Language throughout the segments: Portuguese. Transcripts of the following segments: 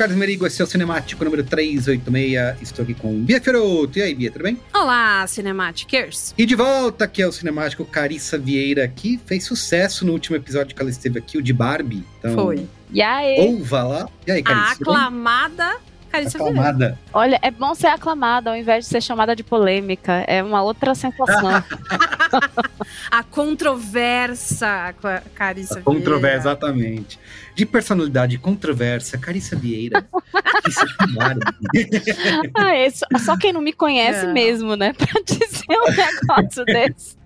Carlos Merigo, esse é o Cinemático número 386. Estou aqui com Bia Fioroto. E aí, Bia, tudo bem? Olá, Cinematicers! E de volta aqui ao Cinemático, Carissa Vieira, que fez sucesso no último episódio que ela esteve aqui, o de Barbie. Então, Foi. E aí? Ouva lá. E aí, A Carissa? bem? aclamada Carissa Vieira. Aclamada. Olha, é bom ser aclamada ao invés de ser chamada de polêmica. É uma outra sensação. A controversa Carissa Controversa, Vieira. exatamente. De personalidade controversa, Carissa Vieira. Isso é ah, isso, só quem não me conhece Não. mesmo, né? Pra dizer um negócio desse.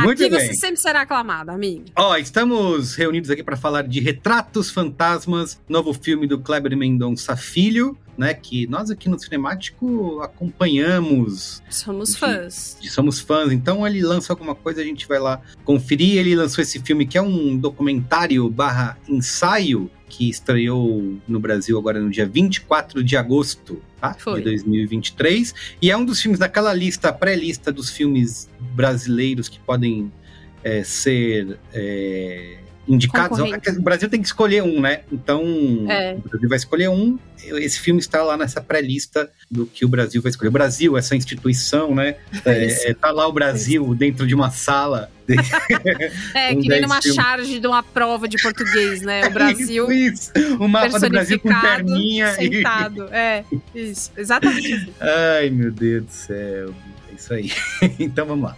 Muito Aqui bem. você sempre será aclamada, amigo. Ó, estamos reunidos aqui para falar de Retratos Fantasmas, novo filme do Kleber Mendonça Filho, né? Que nós aqui no Cinemático acompanhamos, Somos De- fãs. somos fãs. Então ele lança alguma coisa, a gente vai lá conferir. Ele lançou esse filme que é um documentário barra ensaio que estreou no Brasil agora no dia 24 de agosto tá? Foi. de 2023. E é um dos filmes daquela lista, pré-lista dos filmes brasileiros que podem é, ser é, indicados. Concorrente. O Brasil tem que escolher um, né? Então, É. o Brasil vai escolher um. Esse filme está lá nessa pré-lista do que o Brasil vai escolher. O Brasil, essa instituição, né? Isso. É, é, tá lá o Brasil dentro de uma sala. É, um que nem numa filmes. charge de uma prova de português, né? O Brasil Isso, o mapa do Brasil com perninha. e- sentado. É, isso. Exatamente. Ai, meu Deus do céu. É isso aí. então vamos lá.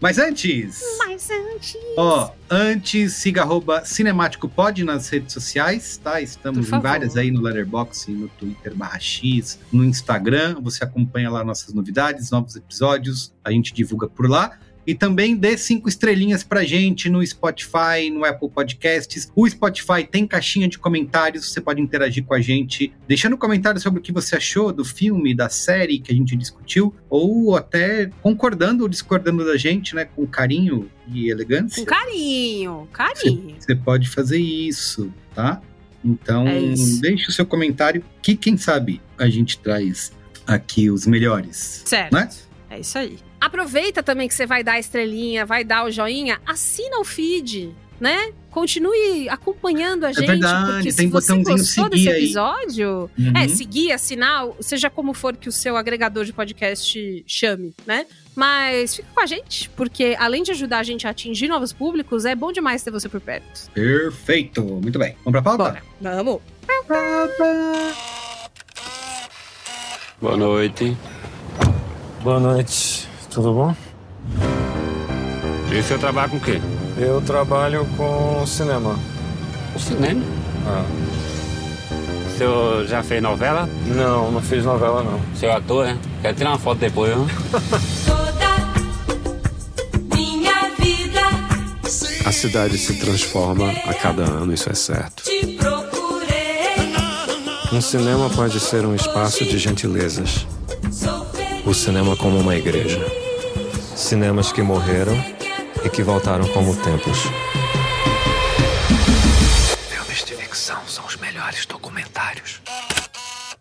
Mas antes. Mas antes... Ó, antes, siga arroba Cinemático Pod nas redes sociais, tá? Estamos em várias aí no Letterboxd, no Twitter barra X, no Instagram. Você acompanha lá nossas novidades, novos episódios, a gente divulga por lá. E também dê cinco estrelinhas pra gente no Spotify, no Apple Podcasts. O Spotify tem caixinha de comentários, você pode interagir com a gente, deixando comentários sobre o que você achou do filme, da série que a gente discutiu, ou até concordando ou discordando da gente, né? Com carinho e elegância. Com carinho, carinho. Você pode fazer isso, tá? Então, É deixe o seu comentário, que quem sabe a gente traz aqui os melhores. Certo. Né? É isso aí. Aproveita também que você vai dar a estrelinha, vai dar o joinha, assina o feed, né? Continue acompanhando a gente, verdade, porque se você gostou desse episódio, Uhum. é, seguir, assinar, seja como for que o seu agregador de podcast chame, né? Mas fica com a gente, porque além de ajudar a gente a atingir novos públicos, é bom demais ter você por perto. Perfeito. Muito bem. Vamos pra pauta? Bora, vamos. Boa noite. Boa noite, tudo bom? E o senhor trabalha com o quê? Eu trabalho com cinema. O cinema. Ah, O senhor já fez novela? não, não fiz novela não. O senhor é ator, né? Quero tirar uma foto depois, vida A cidade se transforma a cada ano, isso é certo. Um cinema pode ser um espaço de gentilezas. O cinema como uma igreja. Cinemas que morreram e que voltaram como templos. Filmes de ficção são os melhores documentários.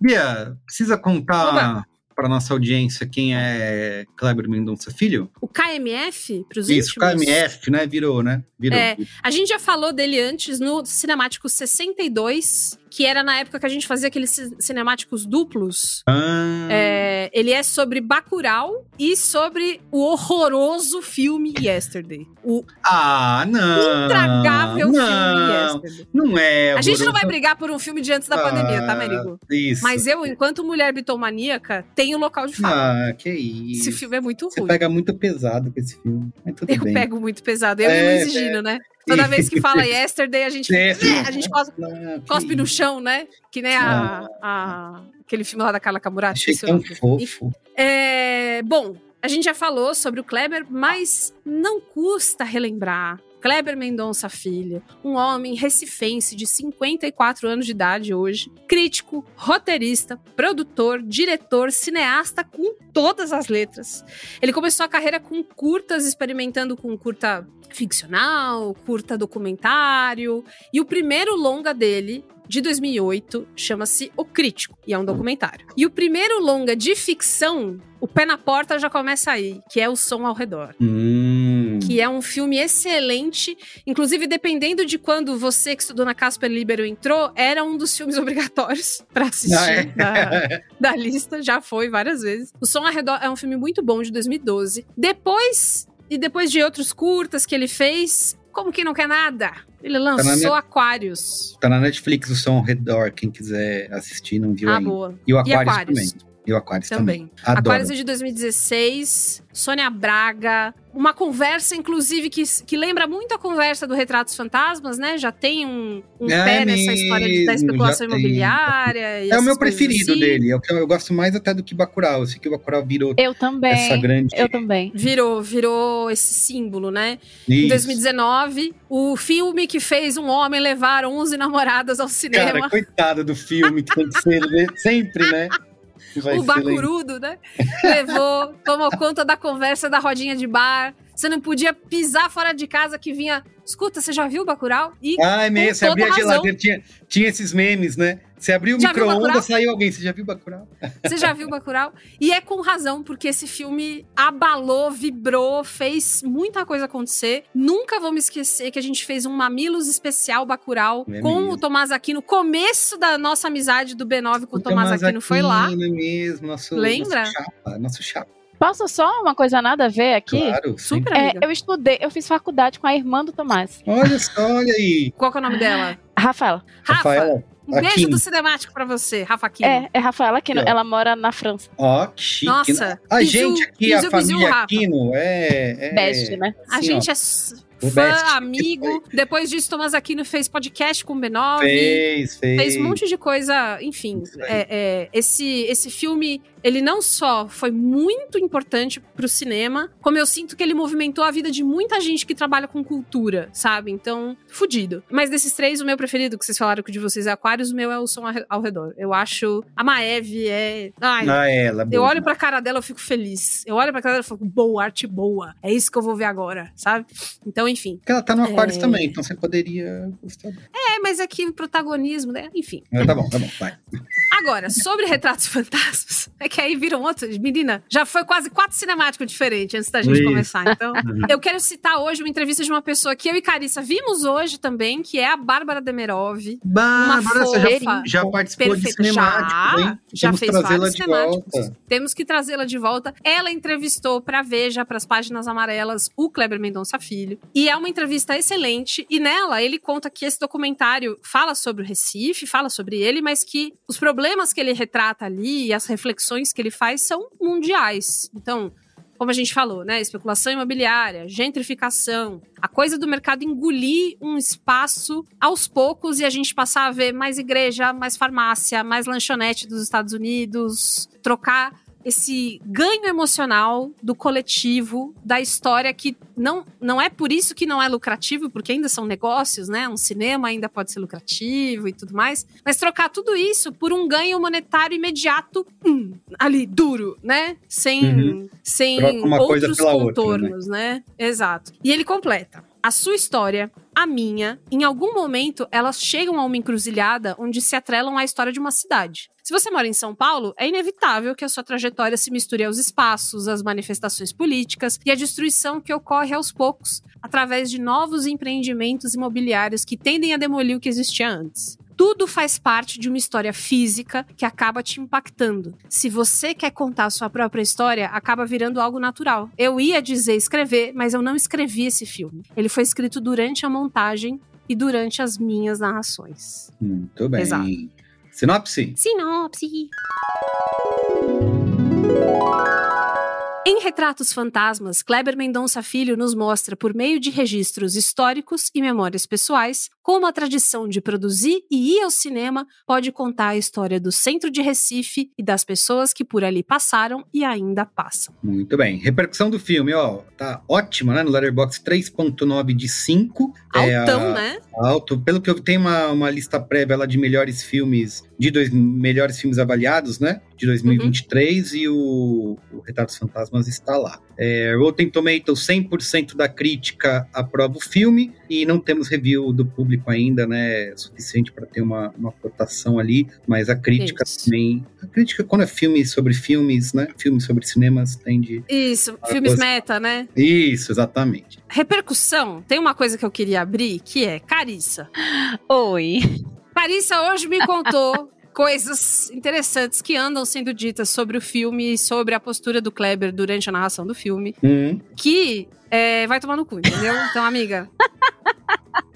Bia, precisa contar Oba. para nossa audiência quem é Kleber Mendonça Filho? O KMF, pros Isso, íntimos. KMF, né? Virou, né? Virou. É. A gente já falou dele antes no Cinemático 62, que era na época que a gente fazia aqueles ci- cinemáticos duplos. Ah, É, ele é sobre Bacurau e sobre o horroroso filme Yesterday. O ah, não. intragável filme não, Yesterday. não é. A gente não vai brigar por um filme de antes da pandemia, tá, Merigo? Isso. Mas eu, enquanto mulher bitomaníaca, tenho local de fala. Ah, que isso. Esse filme é muito Você ruim. pega muito pesado com esse filme. Eu bem. pego muito pesado. Eu É, e Luiz Gino, né? Toda vez que fala Yesterday, a gente, É. fica, a gente cospe, que cospe no chão, né? Que nem a, a- aquele filme lá da Carla Camurati. Achei tão fofo. É, bom, a gente já falou sobre o Kleber, mas não custa relembrar. Kleber Mendonça Filho, um homem recifense de 54 anos de idade hoje, crítico, roteirista, produtor, diretor, cineasta com todas as letras. Ele começou a carreira com curtas, experimentando com curta ficcional, curta documentário, e o primeiro longa dele de 2008 chama-se O Crítico e é um documentário. E o primeiro longa de ficção, o pé na porta já começa aí, que é o som ao redor. Hum. Que é um filme excelente, inclusive dependendo de quando você que estudou na Casper Libero entrou, era um dos filmes obrigatórios pra assistir Ah, é? da, da lista, já foi várias vezes. O Som ao Redor é um filme muito bom de 2012. Depois, e depois de outros curtas que ele fez, como que não quer nada? Ele lançou net- Aquários. Tá na Netflix o som ao redor, quem quiser assistir, não viu Ah, ainda. boa. E o E Aquários. também. E o Aquários também. Também. Adoro. Aquários é de 2016, Sônia Braga, uma conversa, inclusive que, que lembra muito a conversa do Retratos Fantasmas, né? Já tem um, um É pé nessa história de- da mesmo, especulação imobiliária. e É o meu preferido assim. dele. É o que eu, eu gosto mais até do que Bacurau. Eu sei que o Bacurau virou Eu também. essa grande... Eu também. Virou, virou esse símbolo, né? Em Isso. 2019, o filme que fez um homem levar 11 namoradas ao cinema. Cara, coitado do filme, que tem que ser né? sempre, né? Vai o bacurudo, né? Levou, tomou conta da conversa da rodinha de bar. Você não podia pisar fora de casa que vinha. Escuta, você já viu o Bacurau? E Ah, é mesmo. Você abria a geladeira, tinha, tinha esses memes, né? Você abriu o micro-ondas, saiu alguém. Você já viu Bacurau? Você já viu Bacurau? E é com razão, porque esse filme abalou, vibrou, fez muita coisa acontecer. Nunca vou me esquecer que a gente fez um Mamilos especial Bacurau É com mesmo. o Tomás Aquino. Começo da nossa amizade do B9 com o Tomás Aquino foi lá. Aquino mesmo, nosso, Lembra? Nosso chapa, nosso chapa. Posso só uma coisa nada a ver aqui? Claro, Super É, eu estudei, eu fiz faculdade com a irmã do Tomás, Olha só, olha aí. Qual que é o nome dela? Rafaela. Rafa, Rafaela um beijo Aquino. do Cinemático pra você, Rafa Aquino. É, é Rafaela Aquino. Aqui, ó. Ela mora na França. Ó, que chique. Nossa, A bisu, gente aqui, bisu, a família Rafa. Aquino, é... é Best, né? A assim, gente ó, é fã, best. amigo. Depois disso, Tomás Aquino fez podcast com o B9. Fez, fez. Fez um monte de coisa, enfim. É- é, esse, esse filme, ele não só foi muito importante pro cinema, como eu sinto que ele movimentou a vida de muita gente que trabalha com cultura, sabe? Então, fudido. Mas desses três, o meu preferido, que vocês falaram que o de vocês é Aquários, o meu é o Som ao Re- ao Redor. Eu acho. A Maeve é. Ai, Ah, ela, eu boa. olho pra cara dela, eu fico feliz. Eu olho pra cara dela e falo, boa, arte boa. É isso que eu vou ver agora, sabe? Então, enfim. Porque ela tá no Aquários É. também, então você poderia gostar. É, mas aqui o protagonismo, né? Enfim. Tá bom, tá bom, vai. Agora, sobre Retratos Fantasmas, é que aí viram outros. Menina, já foi quase quatro cinemáticos diferentes antes da gente Isso. começar. Então, eu quero citar hoje uma entrevista de uma pessoa que eu e Carissa vimos hoje também, que é a Bárbara Demerov. Bárbara, você já, já participou de perfeita. cinemático, já, hein? já que fez vários de cinemáticos. Temos que trazê-la de volta. Ela entrevistou pra Veja, pras páginas amarelas, o Kleber Mendonça Filho. E é uma entrevista excelente. E nela, ele conta que esse documentário fala sobre o Recife, fala sobre ele, mas que os problemas que ele retrata ali e as reflexões que ele faz são mundiais. Então, como a gente falou, né? Especulação imobiliária, gentrificação, a coisa do mercado engolir um espaço aos poucos e a gente passar a ver mais igreja, mais farmácia, mais lanchonete dos Estados Unidos, trocar esse ganho emocional do coletivo, da história que não, não é por isso que não é lucrativo, porque ainda são negócios, né? Um cinema ainda pode ser lucrativo e tudo mais, mas trocar tudo isso por um ganho monetário imediato, hum, ali, duro, né? Sem, Uhum. sem outros pela outra, né? contornos, né? Exato. E ele completa. A sua história, a minha, em algum momento elas chegam a uma encruzilhada onde se atrelam à história de uma cidade. Se você mora em São Paulo, é inevitável que a sua trajetória se misture aos espaços, às manifestações políticas e à destruição que ocorre aos poucos através de novos empreendimentos imobiliários que tendem a demolir o que existia antes. Tudo faz parte de uma história física que acaba te impactando. Se você quer contar a sua própria história, acaba virando algo natural. Eu ia dizer escrever, mas eu não escrevi esse filme. Ele foi escrito durante a montagem e durante as minhas narrações. Muito bem. Exato. Sinopse? Sinopse. Em Retratos Fantasmas, Kleber Mendonça Filho nos mostra, por meio de registros históricos e memórias pessoais, como a tradição de produzir e ir ao cinema pode contar a história do centro de Recife e das pessoas que por ali passaram e ainda passam. Muito bem. Repercussão do filme, ó, tá ótima, né? No Letterboxd 3.9 de 5. É Altão, a- né? Alto. Pelo que eu tenho uma, uma lista prévia lá de melhores filmes, de dois melhores filmes avaliados, né? De 2023 e o, o Retratos Fantasmas está lá. É, Rotten Tomatoes, 100% da crítica aprova o filme e não temos review do público ainda, né? Suficiente para ter uma, uma cotação ali, mas a crítica Isso. também. A crítica, quando é filme sobre filmes, né? Filmes sobre cinemas, tende. Isso, filmes você- meta, né? Isso, exatamente. Repercussão, tem uma coisa que eu queria abrir, que é Carissa. Oi. Carissa hoje me contou coisas interessantes que andam sendo ditas sobre o filme e sobre a postura do Kleber durante a narração do filme, Hum, que é, vai tomar no cu, entendeu? Então, amiga.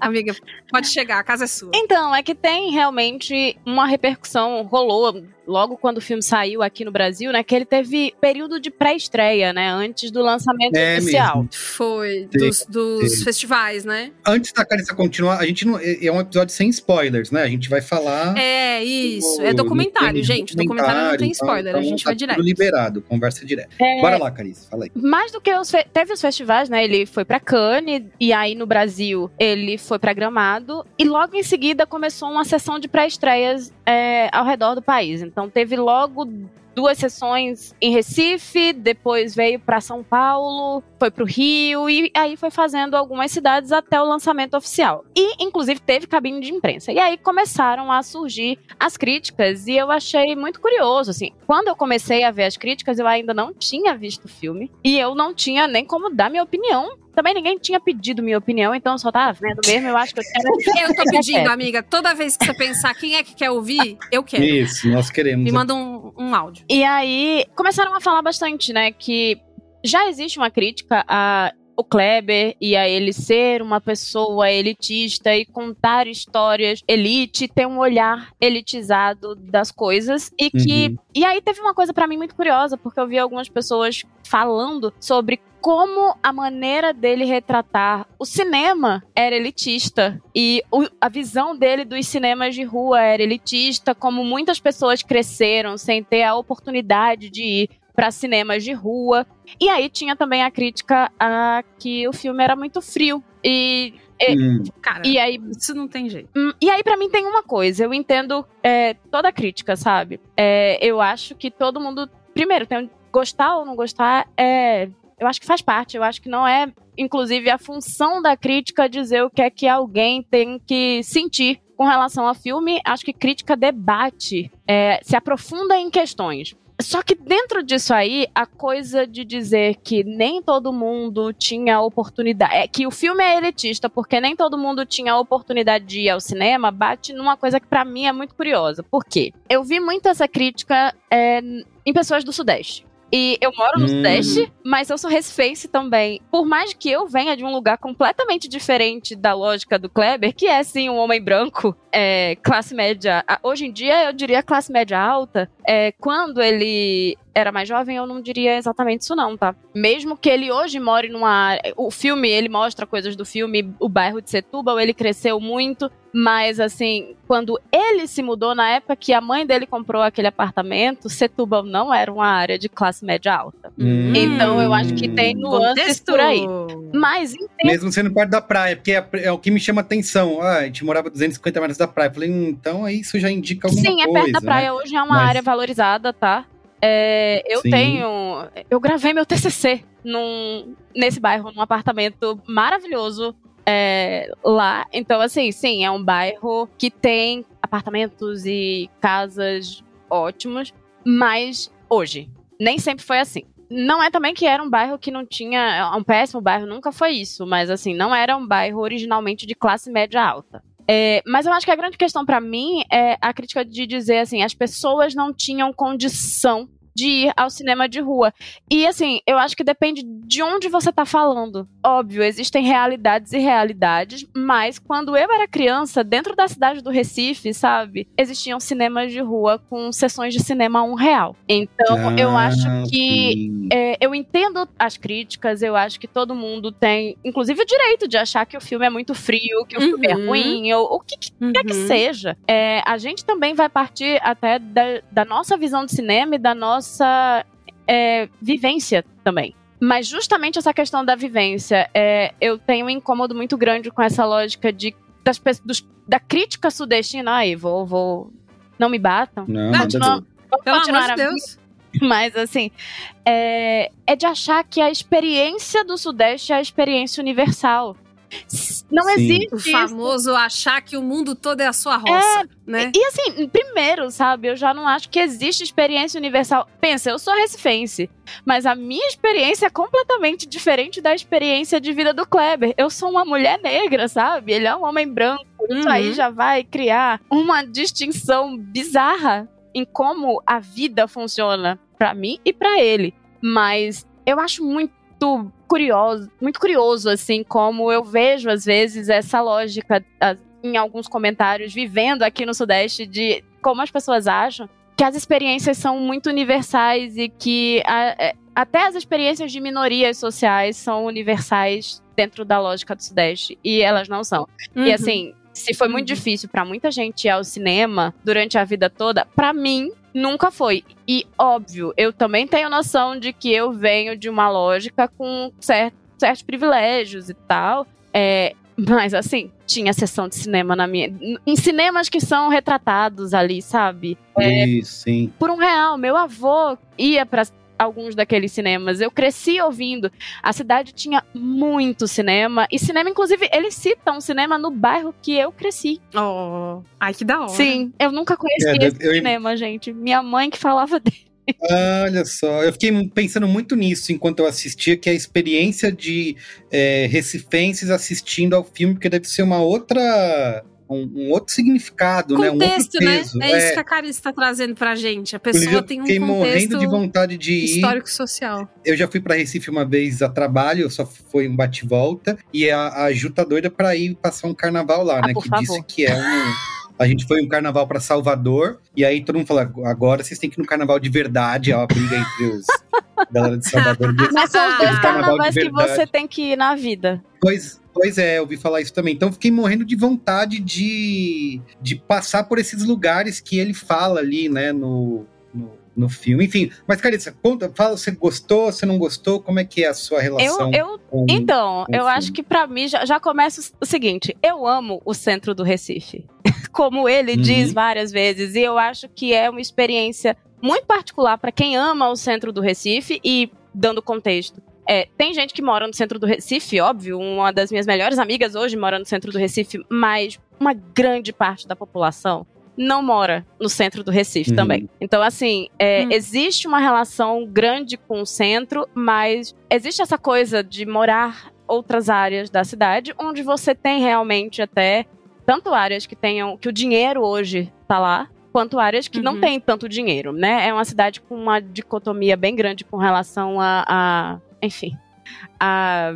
Amiga, pode chegar, a casa é sua. Então, é que tem realmente uma repercussão, rolou logo quando o filme saiu aqui no Brasil, né? Que ele teve período de pré-estreia, né? Antes do lançamento É oficial. mesmo. Foi Sim, dos, dos sim. festivais, né? Antes da Carissa continuar, a gente não. É é um episódio sem spoilers, né? A gente vai falar. É, isso. do- É documentário, gente. Documentário não tem então- spoiler, a então gente tá vai tudo direto. liberado, conversa direta. É. Bora lá, Carissa, fala aí. Mais do que os teve os festivais, né? Ele foi pra Cannes e aí no Brasil ele foi pra Gramado e logo em seguida começou uma sessão de pré-estreias é, ao redor do país. Então teve logo duas sessões em Recife, depois veio pra São Paulo, foi pro Rio e aí foi fazendo algumas cidades até o lançamento oficial. E inclusive teve cabine de imprensa. E aí começaram a surgir as críticas e eu achei muito curioso, assim. Quando eu comecei a ver as críticas, eu ainda não tinha visto o filme e eu não tinha nem como dar minha opinião. Também ninguém tinha pedido minha opinião, então eu só tava vendo mesmo. Eu acho que eu quero. Eu tô pedindo, amiga, toda vez que você pensar quem é que quer ouvir, eu quero. Isso, nós queremos. Me manda um, um áudio. E aí começaram a falar bastante, né, que já existe uma crítica a o Kleber e a ele ser uma pessoa elitista e contar histórias elite, ter um olhar elitizado das coisas e que Uhum. e aí teve uma coisa pra mim muito curiosa, porque eu vi algumas pessoas falando sobre como a maneira dele retratar o cinema era elitista e o- a visão dele dos cinemas de rua era elitista, como muitas pessoas cresceram sem ter a oportunidade de ir para cinemas de rua. E aí tinha também a crítica a que o filme era muito frio e Hum, Cara, e aí isso não tem jeito. Hum, E aí, pra mim, tem uma coisa. Eu entendo é, toda a crítica, sabe? É, eu acho que todo mundo. Primeiro, tem gostar ou não gostar, é, eu acho que faz parte. Eu acho que não é, inclusive, a função da crítica dizer o que é que alguém tem que sentir com relação ao filme, acho que crítica debate, é, se aprofunda em questões. Só que dentro disso aí, a coisa de dizer que nem todo mundo tinha oportunidade. É que o filme é elitista, porque nem todo mundo tinha oportunidade de ir ao cinema, bate numa coisa que pra mim é muito curiosa. Por quê? Eu vi muito essa crítica é, em pessoas do Sudeste. E eu moro no Hum. Sudeste, mas eu sou recifense também. Por mais que eu venha de um lugar completamente diferente da lógica do Kleber, que é sim um homem branco, é, classe média. Hoje em dia eu diria classe média alta. É, quando ele era mais jovem, eu não diria exatamente isso, não, tá? Mesmo que ele hoje more numa área. O filme, ele mostra coisas do filme, o bairro de Setúbal, ele cresceu muito. Mas, assim, quando ele se mudou, na época que a mãe dele comprou aquele apartamento, Setúbal não era uma área de classe média alta. Hum. Então, eu acho que tem nuances Contexto. por aí. Mas, em Mesmo sendo perto da praia, porque é, é o que me chama atenção. Ah, a gente morava 250 metros da praia. Falei, hum, então aí isso já indica alguma Sim, é coisa. perto da praia. né? Hoje é uma Mas- área valorizada, tá? É, eu Sim. tenho. Eu gravei meu TCC num, nesse bairro, num apartamento maravilhoso é, lá. Então, assim, sim, é um bairro que tem apartamentos e casas ótimos, mas hoje, nem sempre foi assim. Não é também que era um bairro que não tinha. Um péssimo bairro, nunca foi isso, mas assim, não era um bairro originalmente de classe média alta. É, mas eu acho que a grande questão pra mim é a crítica de dizer assim, as pessoas não tinham condição de ir ao cinema de rua. E assim, eu acho que depende de onde você tá falando. Óbvio, existem realidades e realidades, mas quando eu era criança, dentro da cidade do Recife, sabe, existiam cinemas de rua com sessões de cinema a um real. Então, eu Ah, acho que é, eu entendo as críticas, eu acho que todo mundo tem, inclusive, o direito de achar que o filme é muito frio, que o filme é Uhum. ruim, ou o que, que quer que Uhum. seja. É, a gente também vai partir até da, da nossa visão de cinema e da nossa é, vivência também. Mas justamente essa questão da vivência, é, eu tenho um incômodo muito grande com essa lógica de das, dos- da crítica sudestina. Aí, vou, vou. Não me batam. Não, ver. vamos Pelo continuar amor de Deus. mas, assim, é, é de achar que a experiência do Sudeste é a experiência universal. Não Sim. existe. O isso. famoso achar que o mundo todo é a sua roça, né? E assim, primeiro, sabe, eu já não acho que existe experiência universal. Pensa, eu sou recifense, mas a minha experiência é completamente diferente da experiência de vida do Kleber. Eu sou uma mulher negra, sabe? Ele é um homem branco. Isso Uhum. aí já vai criar uma distinção bizarra em como a vida funciona pra mim e pra ele. Mas eu acho muito curioso, muito curioso assim como eu vejo às vezes essa lógica a- em alguns comentários vivendo aqui no Sudeste de como as pessoas acham que as experiências são muito universais e que a- é, até as experiências de minorias sociais são universais dentro da lógica do Sudeste e elas não são. E Uhum. assim, se foi muito difícil pra muita gente ir ao cinema durante a vida toda, pra mim nunca foi. E óbvio, eu também tenho noção de que eu venho de uma lógica com cer- certos privilégios e tal. É, mas assim, tinha sessão de cinema na minha. Em cinemas que são retratados ali, sabe? É, sim. por um real. Meu avô ia para alguns daqueles cinemas. Eu cresci ouvindo. A cidade tinha muito cinema. E cinema, inclusive, eles citam um cinema no bairro que eu cresci. Oh, ai, que da hora. Sim, eu nunca conheci É, esse eu- cinema, gente. Minha mãe que falava dele. Olha só, eu fiquei pensando muito nisso enquanto eu assistia, que é a experiência de é, recifenses assistindo ao filme, porque deve ser uma outra. Um, um outro significado, né? Um outro Contexto, né? peso. É, isso que a Carice está trazendo pra gente. A pessoa Inclusive, tem um fiquei morrendo contexto de vontade de ir. histórico-social. Eu já fui pra Recife uma vez a trabalho, eu só foi um bate-volta, e a, a Ju tá doida pra ir passar um carnaval lá, Ah, né? por Que favor. disse que é um. A gente foi um carnaval pra Salvador, e aí todo mundo fala: agora vocês têm que ir no carnaval de verdade, é uma briga entre os. Galera de Salvador. Mas são os dois de carnavais que você tem que ir na vida. Pois, pois é, eu ouvi falar isso também. Então fiquei morrendo de vontade de, de passar por esses lugares que ele fala ali, né, no, no, no filme. Enfim, mas Carissa, conta, fala se gostou, se não gostou, como é que é a sua relação? Eu, eu, com- então, com eu filme? acho que pra mim já, já começa o seguinte: eu amo o centro do Recife. Como ele Uhum. diz várias vezes, e eu acho que é uma experiência muito particular pra quem ama o centro do Recife e dando contexto. É, tem gente que mora no centro do Recife, óbvio. Uma das minhas melhores amigas hoje mora no centro do Recife, mas uma grande parte da população não mora no centro do Recife Uhum. também. Então, assim, é, Hum. existe uma relação grande com o centro, mas existe essa coisa de morar outras áreas da cidade, onde você tem realmente até tanto áreas que tenham que o dinheiro hoje tá lá, quanto áreas que não Uhum. tem tanto dinheiro, né? É uma cidade com uma dicotomia bem grande com relação a, a enfim, a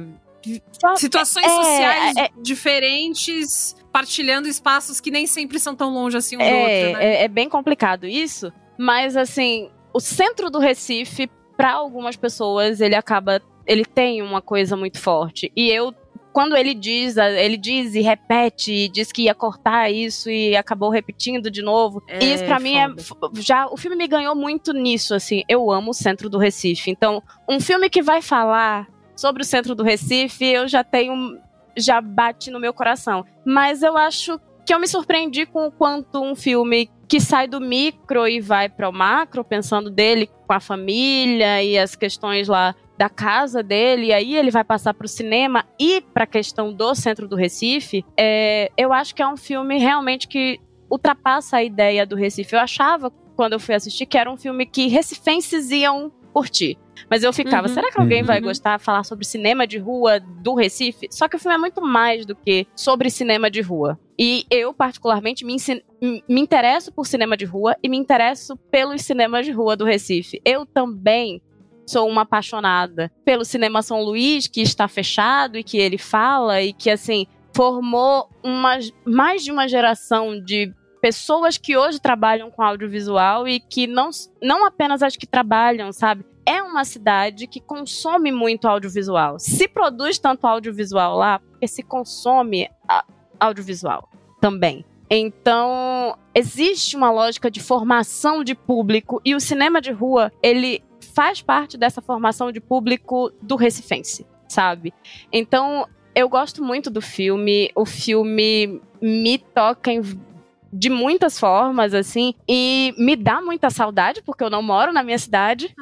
só- Situações é, sociais é, diferentes, partilhando espaços que nem sempre são tão longe assim um do É, outro, né? é, é bem complicado isso, mas assim, o centro do Recife, para algumas pessoas, ele acaba. Ele tem uma coisa muito forte. E eu, quando ele diz, ele diz e repete, e diz que ia cortar isso e acabou repetindo de novo. É, e isso pra mim é. Já, o filme me ganhou muito nisso, assim. Eu amo o centro do Recife. Então, um filme que vai falar sobre o centro do Recife, eu já tenho. Já bate no meu coração. Mas eu acho que eu me surpreendi com o quanto um filme que sai do micro e vai para o macro, pensando dele com a família e as questões lá da casa dele, e aí ele vai passar para o cinema e para a questão do centro do Recife. É, eu acho que é um filme realmente que ultrapassa a ideia do Recife. Eu achava, quando eu fui assistir, que era um filme que recifenses iam curtir. Mas eu ficava, Uhum. será que alguém Uhum. vai gostar de falar sobre cinema de rua do Recife? Só que o filme é muito mais do que sobre cinema de rua. E eu, particularmente, me, me interesso por cinema de rua e me interesso pelos cinemas de rua do Recife. Eu também sou uma apaixonada pelo cinema São Luís, que está fechado e que ele fala e que, assim, formou uma, mais de uma geração de pessoas que hoje trabalham com audiovisual e que não, não apenas as que trabalham, sabe? É uma cidade que consome muito audiovisual. Se produz tanto audiovisual lá, porque se consome audiovisual também. Então, existe uma lógica de formação de público e o cinema de rua, ele faz parte dessa formação de público do recifense, sabe? Então, eu gosto muito do filme. O filme me toca em de muitas formas, assim, e me dá muita saudade, porque eu não moro na minha cidade.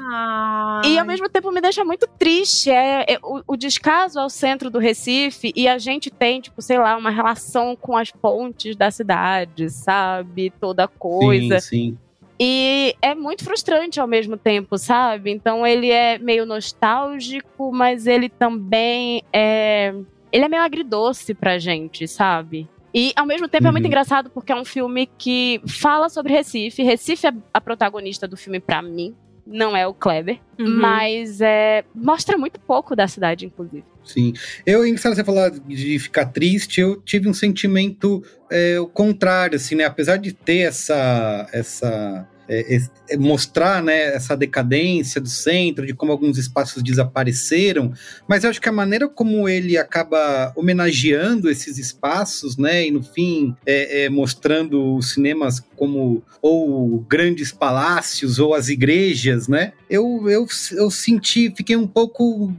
E ao mesmo tempo me deixa muito triste. É, é o, o descaso ao centro do Recife e a gente tem, tipo, sei lá, uma relação com as pontes da cidade, sabe? Toda coisa. Sim, sim. E é muito frustrante ao mesmo tempo, sabe? Então ele é meio nostálgico, mas ele também é. Ele é meio agridoce pra gente, sabe? E ao mesmo tempo é muito Uhum. engraçado porque é um filme que fala sobre Recife. Recife é a protagonista do filme pra mim, não é o Kleber. Uhum. Mas é, mostra muito pouco da cidade, inclusive. Sim. Eu, engraçado você falar de ficar triste, eu tive um sentimento é, o contrário, assim, né? Apesar de ter essa. essa é, es- é, mostrar né, essa decadência do centro, de como alguns espaços desapareceram, mas eu acho que a maneira como ele acaba homenageando esses espaços, né, e no fim é, é, mostrando os cinemas como ou grandes palácios ou as igrejas, né, eu, eu, eu senti, fiquei um pouco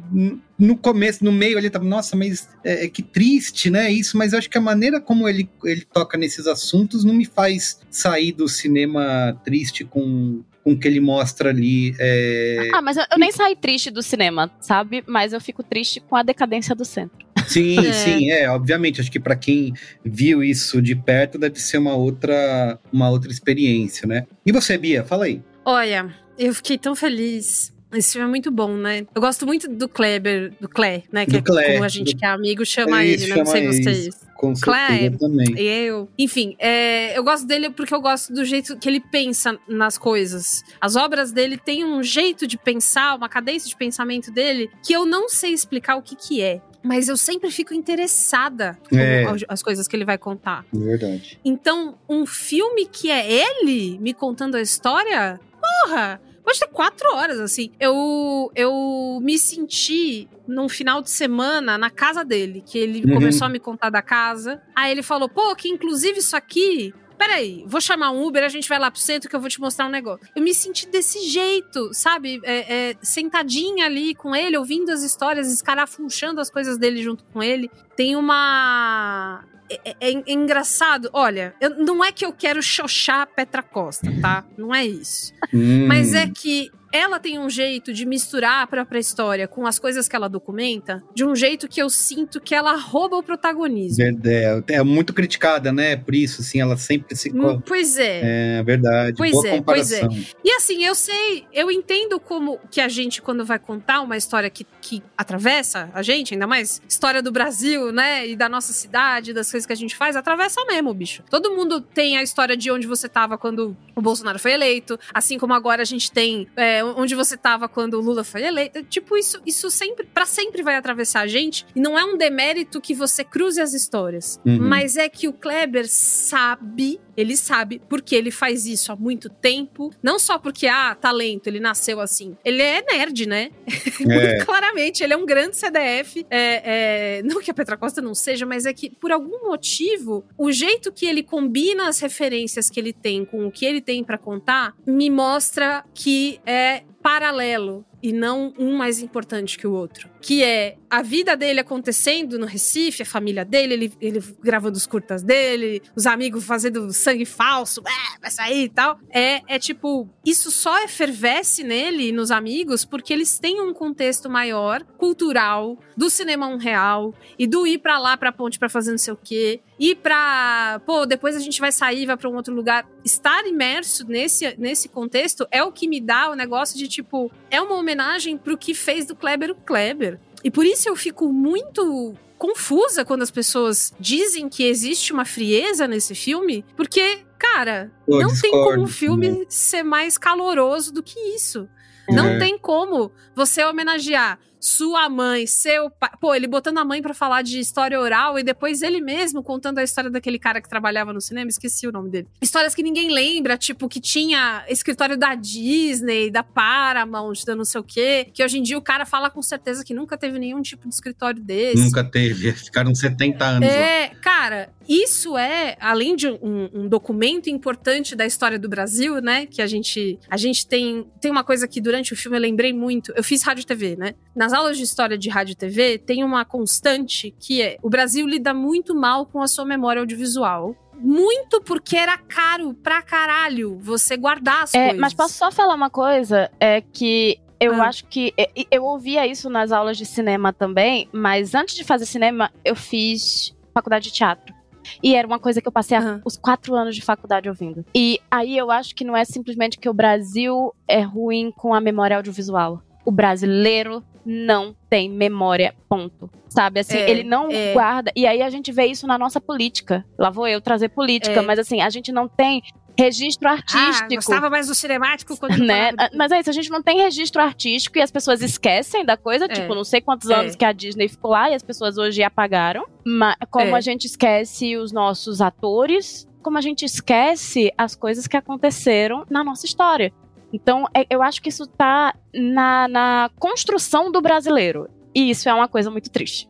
no começo, no meio ali, tava, nossa, mas é, é que triste, né, isso, mas eu acho que a maneira como ele, ele toca nesses assuntos não me faz sair do cinema triste com, com o que ele mostra ali. é, Ah, mas eu, eu nem saí triste do cinema, sabe? Mas eu fico triste com a decadência do centro. Sim, É. sim, é, obviamente, acho que para quem viu isso de perto deve ser uma outra, uma outra experiência, né? E você, Bia, fala aí. Olha, eu fiquei tão feliz. Esse filme é muito bom, né? Eu gosto muito do Kleber, do Clé, né? Que Do é Clé, como a gente do- que é amigo chama É ele, né? Não sei chama vocês. isso. Com Clé, também. Eu. Enfim, é, eu gosto dele porque eu gosto do jeito que ele pensa nas coisas. As obras dele têm um jeito de pensar, uma cadência de pensamento dele, que eu não sei explicar o que que é. Mas eu sempre fico interessada com É. as- as coisas que ele vai contar. Verdade. Então, um filme que é ele me contando a história, porra! Pode ter quatro horas, assim. Eu, eu me senti num final de semana na casa dele, que ele Uhum. começou a me contar da casa. Aí ele falou, pô, que inclusive isso aqui. Peraí, vou chamar um Uber, a gente vai lá pro centro que eu vou te mostrar um negócio. Eu me senti desse jeito, sabe? É, é, sentadinha ali com ele, ouvindo as histórias, escarafunchando as coisas dele junto com ele. Tem uma. É, é- é engraçado. Olha, eu- não é que eu quero xoxar a Petra Costa, tá? Não é isso. Hum, Mas é que ela tem um jeito de misturar a própria história com as coisas que ela documenta, de um jeito que eu sinto que ela rouba o protagonismo. É, é muito criticada, né? Por isso, assim, ela sempre se. Hum, Pois é. É verdade. Pois Boa é, pois é. comparação. E assim, eu sei, eu entendo como que a gente, quando vai contar uma história que, que atravessa a gente, ainda mais história do Brasil, né? E da nossa cidade, das coisas que a gente faz, atravessa mesmo, bicho. Todo mundo tem a história de onde você tava quando o Bolsonaro foi eleito, assim como agora a gente tem é, onde você tava quando o Lula foi eleito. Tipo, isso, isso sempre, para sempre vai atravessar a gente. E não é um demérito que você cruze as histórias. Uhum. Mas é que o Kleber sabe ele sabe porque ele faz isso há muito tempo. Não só porque, ah, talento, ele nasceu assim. Ele é nerd, né? É. Muito claramente, ele é um grande CDF. É, é, não que a Petra Costa não seja, mas é que, por algum motivo, o jeito que ele combina as referências que ele tem com o que ele tem pra contar me mostra que é paralelo e não um mais importante que o outro. Que é a vida dele acontecendo no Recife, a família dele, ele, ele gravando os curtas dele, os amigos fazendo sangue falso, "Ah, vai sair e tal. É, é tipo, isso só efervesce nele e nos amigos porque eles têm um contexto maior, cultural, do cinema um real e do ir pra lá, pra ponte pra fazer não sei o quê. Ir pra. Pô, depois a gente vai sair, vai pra um outro lugar. Estar imerso nesse, nesse contexto é o que me dá o negócio de tipo. É uma homenagem pro que fez do Kleber o Kleber. E por isso eu fico muito confusa quando as pessoas dizem que existe uma frieza nesse filme, porque, cara, não tem discordo como um filme também. ser mais caloroso do que isso. Não É. tem como você homenagear sua mãe, seu pai. Pô, ele botando a mãe pra falar de história oral e depois ele mesmo contando a história daquele cara que trabalhava no cinema, esqueci o nome dele. Histórias que ninguém lembra, tipo, que tinha escritório da Disney, da Paramount, da não sei o quê, que hoje em dia o cara fala com certeza que nunca teve nenhum tipo de escritório desse. Nunca teve. Ficaram 70 anos lá. É, cara, isso é, além de um, um documento importante da história do Brasil, né? Que a gente, a gente tem, tem uma coisa que durante o filme eu lembrei muito. Eu fiz rádio e TV, né? Nas aulas de história de rádio e TV, tem uma constante que é: o Brasil lida muito mal com a sua memória audiovisual. Muito porque era caro pra caralho você guardar as É, coisas. mas posso só falar uma coisa? É que eu Ah. acho que. Eu ouvia isso nas aulas de cinema também, mas antes de fazer cinema, eu fiz faculdade de teatro. E era uma coisa que eu passei a- os quatro anos de faculdade ouvindo. E aí eu acho que não é simplesmente que o Brasil é ruim com a memória audiovisual. O brasileiro não tem memória, ponto. Sabe, assim, É, ele não é. guarda. E aí a gente vê isso na nossa política. Lá vou eu trazer política, É. mas assim, a gente não tem registro Ah, artístico. gostava mais do cinemático quando Né? de- Mas é isso, a gente não tem registro artístico e as pessoas esquecem da coisa. Tipo, não sei quantos É. anos que a Disney ficou lá e as pessoas hoje apagaram. Mas como É. a gente esquece os nossos atores, como a gente esquece as coisas que aconteceram na nossa história. Então, é- eu acho que isso tá na, na construção do brasileiro. E isso é uma coisa muito triste.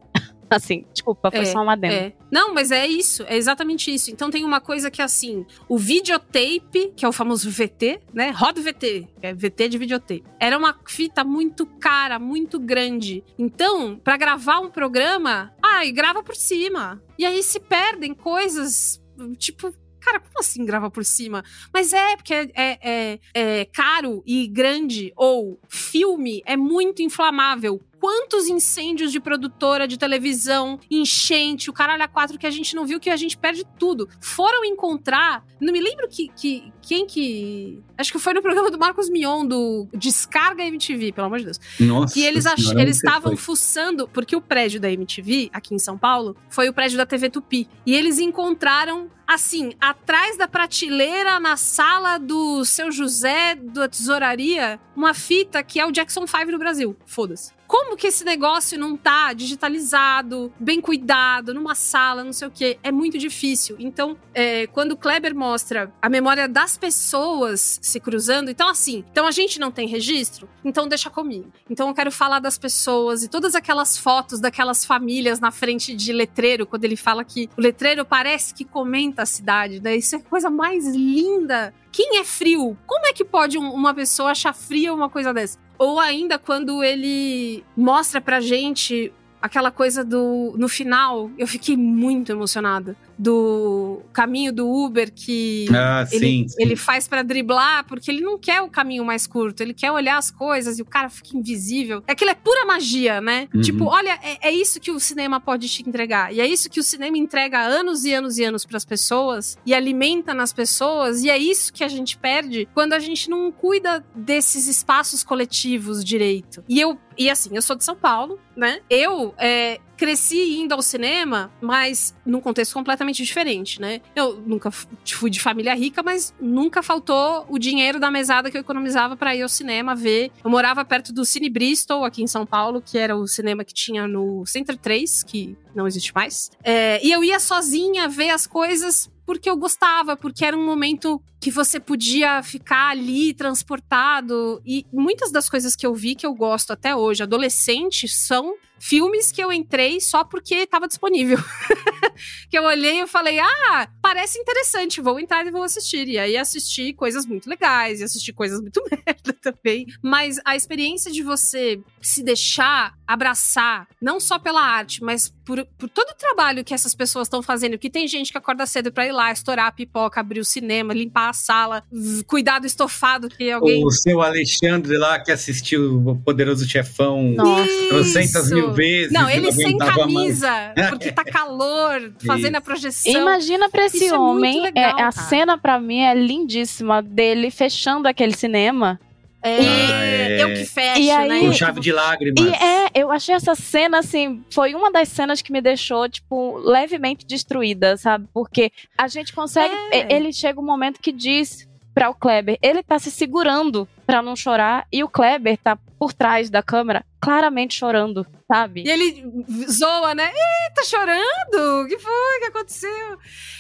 assim, desculpa, foi É, só um adendo. é. Não, mas é isso, é exatamente isso. Então tem uma coisa que é assim, o videotape, que é o famoso VT, né? Roda VT, que é VT de videotape. Era uma fita muito cara, muito grande. Então, pra gravar um programa, ai, grava por cima. E aí se perdem coisas, tipo, Cara, como assim grava por cima? Mas é, porque é, é- é- é caro e grande, ou filme é muito inflamável. Quantos incêndios de produtora de televisão, enchente, o caralho a quatro que a gente não viu, que a gente perde tudo. Foram encontrar. Não me lembro que, que quem que. Acho que foi no programa do Marcos Mion, do Descarga MTV, pelo amor de Deus. Nossa Que eles, ach- eles estavam fuçando, porque o prédio da MTV, aqui em São Paulo, foi o prédio da TV Tupi. E eles encontraram, assim, atrás da prateleira, na sala do seu José, da tesouraria, uma fita que é o Jackson 5 do Brasil. Foda-se. Como que esse negócio não tá digitalizado, bem cuidado, numa sala, não sei o quê? É muito difícil. Então, é, quando o Kleber mostra a memória das pessoas se cruzando, então assim, então a gente não tem registro? Então deixa comigo. Então eu quero falar das pessoas e todas aquelas fotos daquelas famílias na frente de letreiro, quando ele fala que o letreiro parece que comenta a cidade, né? Isso é a coisa mais linda. Quem é frio? Como é que pode um- uma pessoa achar fria uma coisa dessa? Ou ainda quando ele mostra pra gente aquela coisa do. No final, eu fiquei muito emocionada. Do caminho do Uber que Ah, ele, sim, sim. ele faz pra driblar, porque ele não quer o caminho mais curto, ele quer olhar as coisas e o cara fica invisível. Aquilo é pura magia, né? Uhum. Tipo, olha, é, é isso que o cinema pode te entregar. E é isso que o cinema entrega anos e anos e anos pras pessoas e alimenta nas pessoas. E é isso que a gente perde quando a gente não cuida desses espaços coletivos direito. E eu, e assim, eu sou de São Paulo, né? Eu é, cresci indo ao cinema, mas num contexto completamente diferente, né? Eu nunca fui de família rica, mas nunca faltou o dinheiro da mesada que eu economizava pra ir ao cinema ver. Eu morava perto do Cine Bristol, aqui em São Paulo, que era o cinema que tinha no Center 3, que não existe mais. É, e eu ia sozinha ver as coisas porque eu gostava, porque era um momento que você podia ficar ali transportado. E muitas das coisas que eu vi que eu gosto até hoje, adolescente, são filmes que eu entrei só porque estava disponível. que eu olhei e falei, ah, parece interessante, vou entrar e vou assistir. E aí assisti coisas muito legais, e assisti coisas muito merda também. Mas a experiência de você se deixar abraçar, não só pela arte, mas por, por todo o trabalho que essas pessoas estão fazendo, que tem gente que acorda cedo pra ir lá, estourar a pipoca, abrir o cinema, limpar a sala, cuidar do estofado que alguém... O seu Alexandre lá que assistiu o Poderoso Chefão Nossa. trocentas Isso. mil vezes. Não, ele sem camisa, porque tá calor, fazendo a projeção. Imagina pra esse Isso é homem, legal, é, a cena pra mim é lindíssima dele fechando aquele cinema. É, Ah, é. eu que fecho, E aí- né? Com chave de lágrimas. E é, eu achei essa cena, assim, foi uma das cenas que me deixou, tipo, levemente destruída, sabe? Porque a gente consegue. É. e- Ele chega um momento que diz pra o Kleber, ele tá se segurando pra não chorar, e o Kleber tá por trás da câmera, claramente chorando, sabe? E ele zoa, né? Ih, tá chorando? O que foi? O que aconteceu?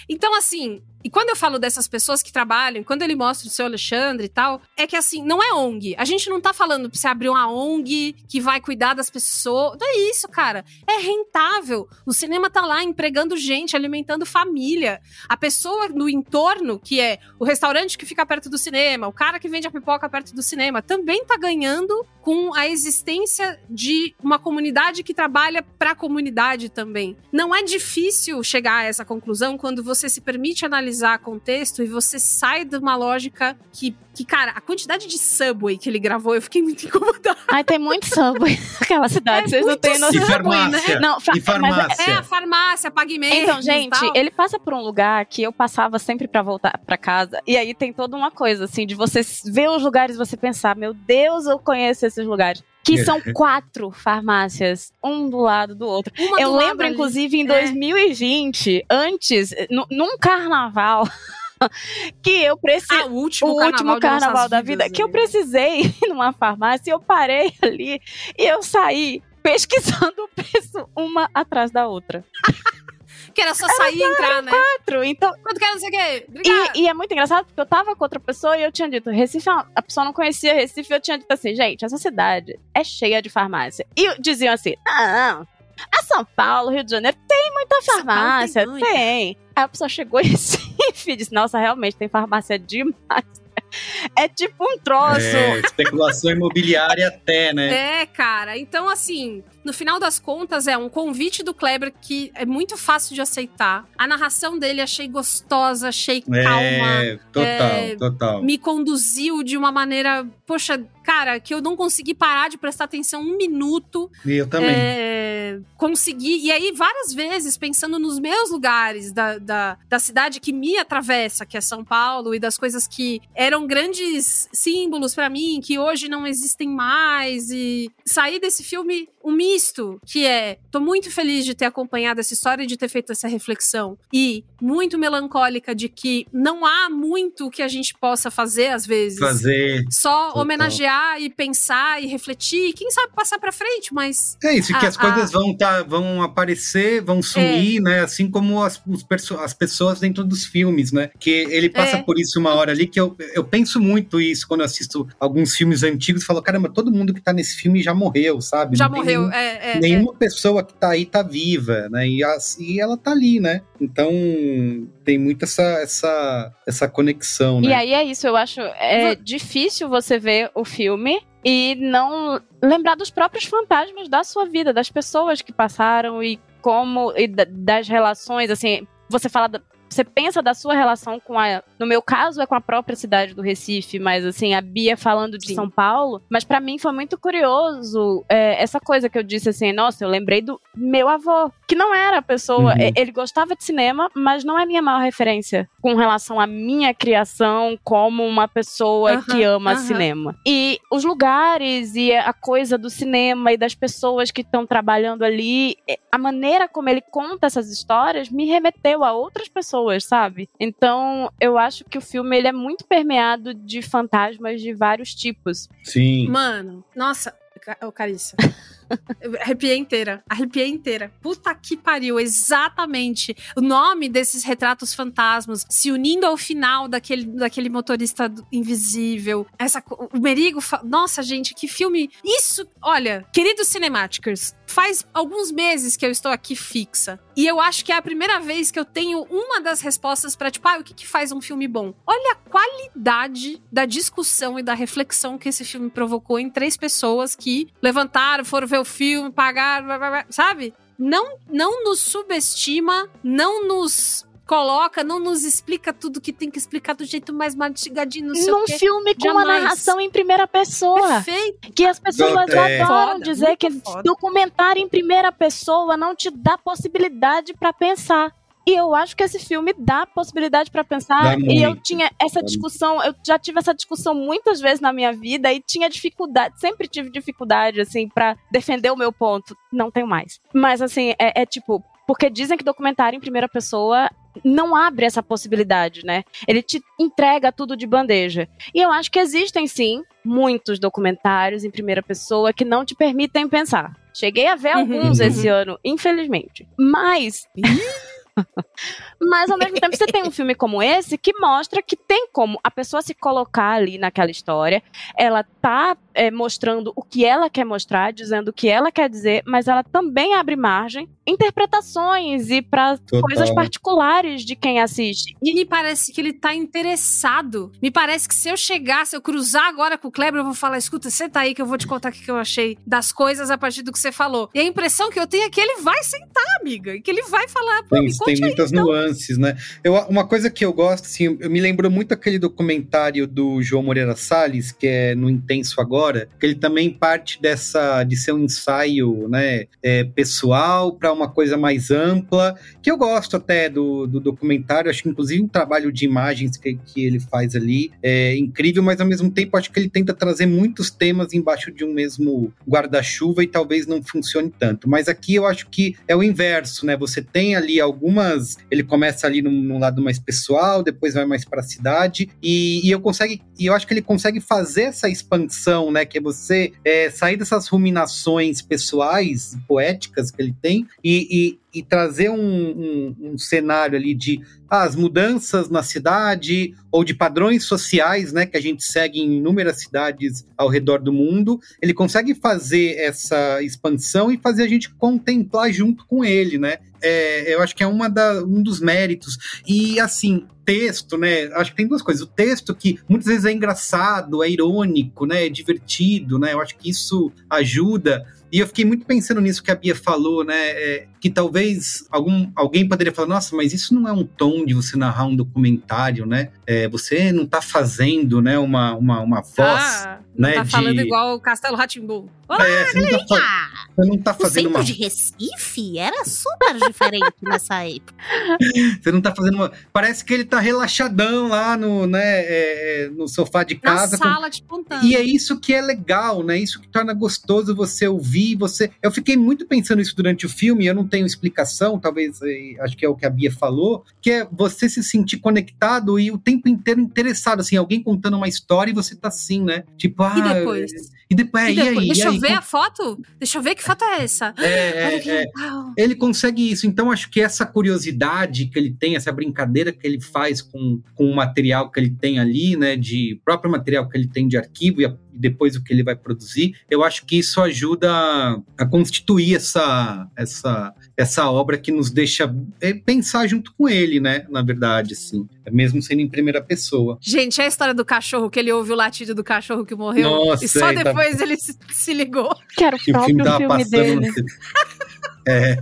Então, assim, e quando eu falo dessas pessoas que trabalham, quando ele mostra o seu Alexandre e tal, é que assim, não é ONG. A gente não tá falando pra você abrir uma ONG que vai cuidar das pessoas. Não é isso, cara. É rentável. O cinema tá lá empregando gente, alimentando família. A pessoa no entorno, que é o restaurante que fica perto do cinema, o cara que vende a pipoca perto do cinema, também tá ganhando com a existência de uma comunidade que trabalha para a comunidade também. Não é difícil chegar a essa conclusão quando você se permite analisar contexto e você sai de uma lógica que, que cara, a quantidade de Subway que ele gravou, eu fiquei muito incomodada. Ai, tem muito Subway naquela cidade, É vocês não muito têm noção. E farmácia. Não, fa- E mas farmácia. É a farmácia, pagamento. Então, gente, ele passa por um lugar que eu passava sempre pra voltar pra casa. E aí tem toda uma coisa, assim, de você ver os lugares e você pensar, meu Deus, eu conheço esses lugares. Que são quatro farmácias, um do lado do outro. Uma eu do lembro, ali. inclusive, em É. 2020, antes, nu- num carnaval, que eu precisei. Ah, o último o carnaval, último carnaval da vidas, vida, que eu né? precisei ir numa farmácia, eu parei ali e eu saí pesquisando o preço uma atrás da outra. Que era só sair e entrar, né? Quatro, Então, Quando quer, não sei o quê. E, e é muito engraçado porque eu tava com outra pessoa e eu tinha dito, Recife, é uma- a pessoa não conhecia Recife, eu tinha dito assim, gente, essa cidade é cheia de farmácia. E diziam assim, não, a São Paulo, Rio de Janeiro, tem muita tem farmácia, muita. tem. Aí a pessoa chegou em Recife e disse, nossa, realmente tem farmácia demais. É tipo um troço. É, especulação imobiliária até, né? É, cara. Então, assim, no final das contas, é um convite do Kleber que é muito fácil de aceitar. A narração dele achei gostosa, achei calma. É, total, é, total. Me conduziu de uma maneira, poxa, cara, que eu não consegui parar de prestar atenção um minuto. E eu também. É, consegui. E aí, várias vezes, pensando nos meus lugares da, da, da cidade que me atravessa, que é São Paulo, e das coisas que eram grandes símbolos pra mim, que hoje não existem mais. E sair desse filme um misto, que é: tô muito feliz de ter acompanhado essa história e de ter feito essa reflexão. E muito melancólica de que não há muito que a gente possa fazer, às vezes. Fazer. Só Total. homenagear e pensar e refletir, e quem sabe passar pra frente, mas É isso, que a- as coisas vão, tá, vão aparecer, vão sumir, É. né? Assim como as, os as pessoas dentro dos filmes, né? Que ele passa É. por isso uma hora ali, que eu, eu penso muito isso quando eu assisto alguns filmes antigos, falo, caramba, todo mundo que tá nesse filme já morreu, sabe? já Não morreu. nenhum- É, é, Nenhuma pessoa que tá aí tá viva, né? E, as- e ela tá ali, né? Então tem muito essa, essa, essa conexão, né? E aí é isso, eu acho é difícil você ver o filme e não lembrar dos próprios fantasmas da sua vida, das pessoas que passaram e como e da- das relações, assim, você fala você pensa da sua relação com a. No meu caso, é com a própria cidade do Recife, mas assim, a Bia falando de Sim. São Paulo. Mas pra mim foi muito curioso é, essa coisa que eu disse assim: nossa, eu lembrei do meu avô, que não era a pessoa. Uhum. e- Ele gostava de cinema, mas não é a minha maior referência com relação à minha criação como uma pessoa Aham, que ama aham. cinema. E os lugares e a coisa do cinema e das pessoas que estão trabalhando ali, eh, a maneira como ele conta essas histórias me remeteu a outras pessoas, sabe? Então, eu acho que o filme ele é muito permeado de fantasmas de vários tipos. Sim. Mano, nossa, ô Carissa. Arrepiei inteira, arrepiei inteira. Puta que pariu, exatamente. O nome desses retratos fantasmas se unindo ao final daquele, daquele motorista invisível. Essa, o Merigo. fa- Nossa, gente, que filme. Isso, olha, queridos cinematicers, faz alguns meses que eu estou aqui fixa. E eu acho que é a primeira vez que eu tenho uma das respostas pra, tipo, ah, o que, que faz um filme bom? Olha a qualidade da discussão e da reflexão que esse filme provocou em três pessoas que levantaram, foram ver o filme, pagaram, blá, blá, blá, sabe? Não, não nos subestima, não nos coloca, não nos explica tudo que tem que explicar do jeito mais mastigadinho, não sei Num o quê. filme com uma Jamais. narração em primeira pessoa. Perfeito. Que as pessoas É. adoram Foda, dizer que foda. documentário em primeira pessoa não te dá possibilidade pra pensar. E eu acho que esse filme dá possibilidade pra pensar. E eu tinha essa discussão, eu já tive essa discussão muitas vezes na minha vida e tinha dificuldade, sempre tive dificuldade, assim, pra defender o meu ponto. Não tenho mais. Mas, assim, é, é tipo, porque dizem que documentário em primeira pessoa não abre essa possibilidade, né? Ele te entrega tudo de bandeja. E eu acho que existem sim muitos documentários em primeira pessoa que não te permitem pensar. Cheguei a ver Uhum. alguns esse ano, infelizmente. Mas. Mas ao mesmo tempo você tem um filme como esse que mostra que tem como a pessoa se colocar ali naquela história, ela tá é, mostrando o que ela quer mostrar, dizendo o que ela quer dizer, mas ela também abre margem, interpretações e para coisas particulares de quem assiste. E me parece que ele tá interessado. Me parece que se eu chegar, se eu cruzar agora com o Kleber, eu vou falar: escuta, senta aí que eu vou te contar o que eu achei das coisas a partir do que você falou. E a impressão que eu tenho é que ele vai sentar, amiga. E que ele vai falar, pô, Tem, me tem conte aí. muitas nuances, né? Eu, uma coisa que eu gosto, assim, eu me lembrou muito aquele documentário do João Moreira Salles, que é no Intenso Agora, que ele também parte dessa, de ser um ensaio, né, é, pessoal para uma coisa mais ampla, que eu gosto até do, do documentário, acho que inclusive um trabalho de imagens que, que ele faz ali é incrível, mas ao mesmo tempo acho que ele tenta trazer muitos temas embaixo de um mesmo guarda-chuva e talvez não funcione tanto. Mas aqui eu acho que é o inverso, né? Você tem ali algumas. Ele começa ali num, num lado mais pessoal, depois vai mais para a cidade, e, e eu consegue, e eu acho que ele consegue fazer essa expansão, né? Que é você é, sair dessas ruminações pessoais, poéticas que ele tem, e, e- e trazer um, um- um cenário ali de ah, as mudanças na cidade ou de padrões sociais, né, que a gente segue em inúmeras cidades ao redor do mundo. Ele consegue fazer essa expansão e fazer a gente contemplar junto com ele, né? É, eu acho que é uma da, um dos méritos. E assim, texto, né? Acho que tem duas coisas. O texto que muitas vezes é engraçado, é irônico, né? É divertido, né? Eu acho que isso ajuda. E eu fiquei muito pensando nisso que a Bia falou, né? é, que talvez algum, alguém poderia falar, nossa, mas isso não é um tom de você narrar um documentário, né? É, você não tá fazendo, né, uma, uma, uma voz. Ah, não né, tá de- falando igual o Castelo Ratimbu. Olá, É, você, não tá, você não tá O fazendo centro uma de Recife era super diferente nessa época. Você não tá fazendo uma. Parece que ele tá relaxadão lá no, né, é, é, no sofá de Na casa. com- sala de pontando. E é isso que é legal, né? Isso que torna gostoso você ouvir, você. Eu fiquei muito pensando isso durante o filme, eu não tenho explicação, talvez eh, acho que é o que a Bia falou, que é você se sentir conectado e o tempo inteiro interessado, assim, alguém contando uma história e você tá assim, né? Tipo, ah. E depois? E depois, E e depois? aí? Deixa e aí? eu ver a foto. Deixa eu ver que foto é essa. É, é, é. Ele consegue isso, então acho que essa curiosidade que ele tem, essa brincadeira que ele faz com, com o material que ele tem ali, né, de próprio material que ele tem de arquivo e, a- e depois o que ele vai produzir, eu acho que isso ajuda a, a constituir essa, essa, essa obra que nos deixa é, pensar junto com ele, né? Na verdade, assim. Mesmo sendo em primeira pessoa. Gente, é a história do cachorro, que ele ouve o latido do cachorro que morreu. Nossa, e só é, tá- depois ele se, se ligou. Que era o Que o filme tava filme, passando. dele. É,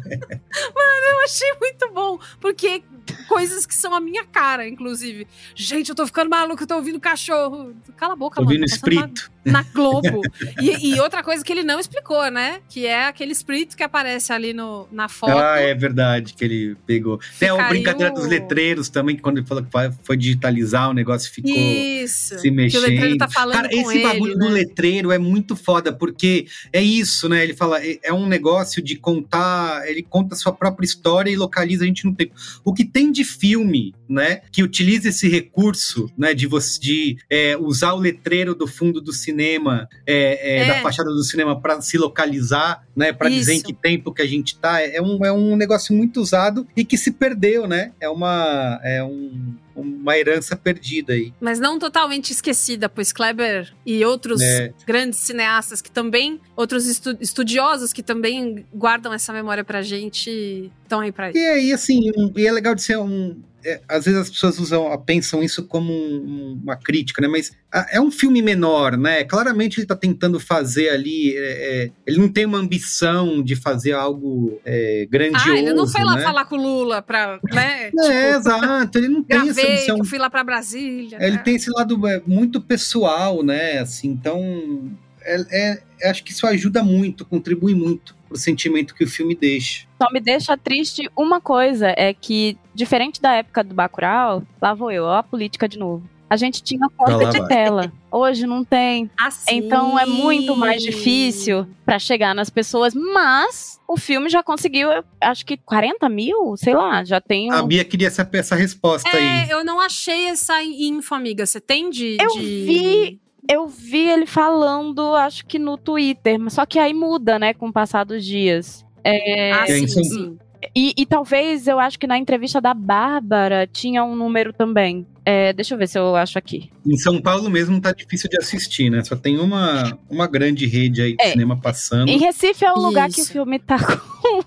Eu achei muito bom, porque coisas que são a minha cara, inclusive. Gente, eu tô ficando maluco, eu tô ouvindo cachorro. Cala a boca, ouvindo mano. tá passando na- espírito. Na Globo. E, e outra coisa que ele não explicou, né? Que é aquele espírito que aparece ali no, na foto. Ah, é verdade que ele pegou. Tem a brincadeira dos letreiros também, que quando ele falou que foi digitalizar, o negócio ficou Isso. se Que o mexendo. letreiro tá falando Cara, esse ele, bagulho do né? letreiro é muito foda, porque é isso, né? Ele fala, é é um negócio de contar, ele conta a sua própria história e localiza a gente no tempo. O que tem de filme, né, que utiliza esse recurso, né, de você de é, usar o letreiro do fundo do cinema, é, é, É. da fachada do cinema para se localizar, né, para dizer em que tempo que a gente tá, é um, é um negócio muito usado e que se perdeu, né? É uma é um, uma herança perdida aí. Mas não totalmente esquecida, pois Kleber e outros É. grandes cineastas que também, outros estu- estudiosos que também guardam essa memória pra gente, estão aí pra E aí, assim, um- e é legal de ser um. é, às vezes as pessoas usam, pensam isso como um- uma crítica, né? Mas ah, é um filme menor, né? Claramente ele tá tentando fazer ali. é, é, ele não tem uma ambição de fazer algo é, grandioso. Ah, ele não foi lá né? falar com o Lula pra, né? É, exato. Ele não tem essa ambição. eu fui lá pra Brasília. Ele né? tem esse lado é, muito pessoal, né? Assim, então. É, é- acho que isso ajuda muito, contribui muito pro sentimento que o filme deixa. Só me deixa triste uma coisa, é que, diferente da época do Bacurau, lá vou eu, ó a política de novo. A gente tinha Lá porta de vai. tela. Hoje não tem. Assim. Então é muito mais difícil pra chegar nas pessoas, mas o filme já conseguiu, acho que 40 mil, sei lá, já tem um... A Bia queria essa, essa resposta aí. É, eu não achei essa info, amiga. Você tem de. Eu de- vi, eu vi ele falando, acho que no Twitter, mas só que aí muda, né, com o passar dos dias. É, Ah, E sim, são- sim. e, e talvez eu acho que na entrevista da Bárbara tinha um número também. É, deixa eu ver se eu acho aqui. Em São Paulo mesmo tá difícil de assistir, né? Só tem uma, uma grande rede aí de É. cinema passando. Em Recife é o lugar que o Isso. filme tá com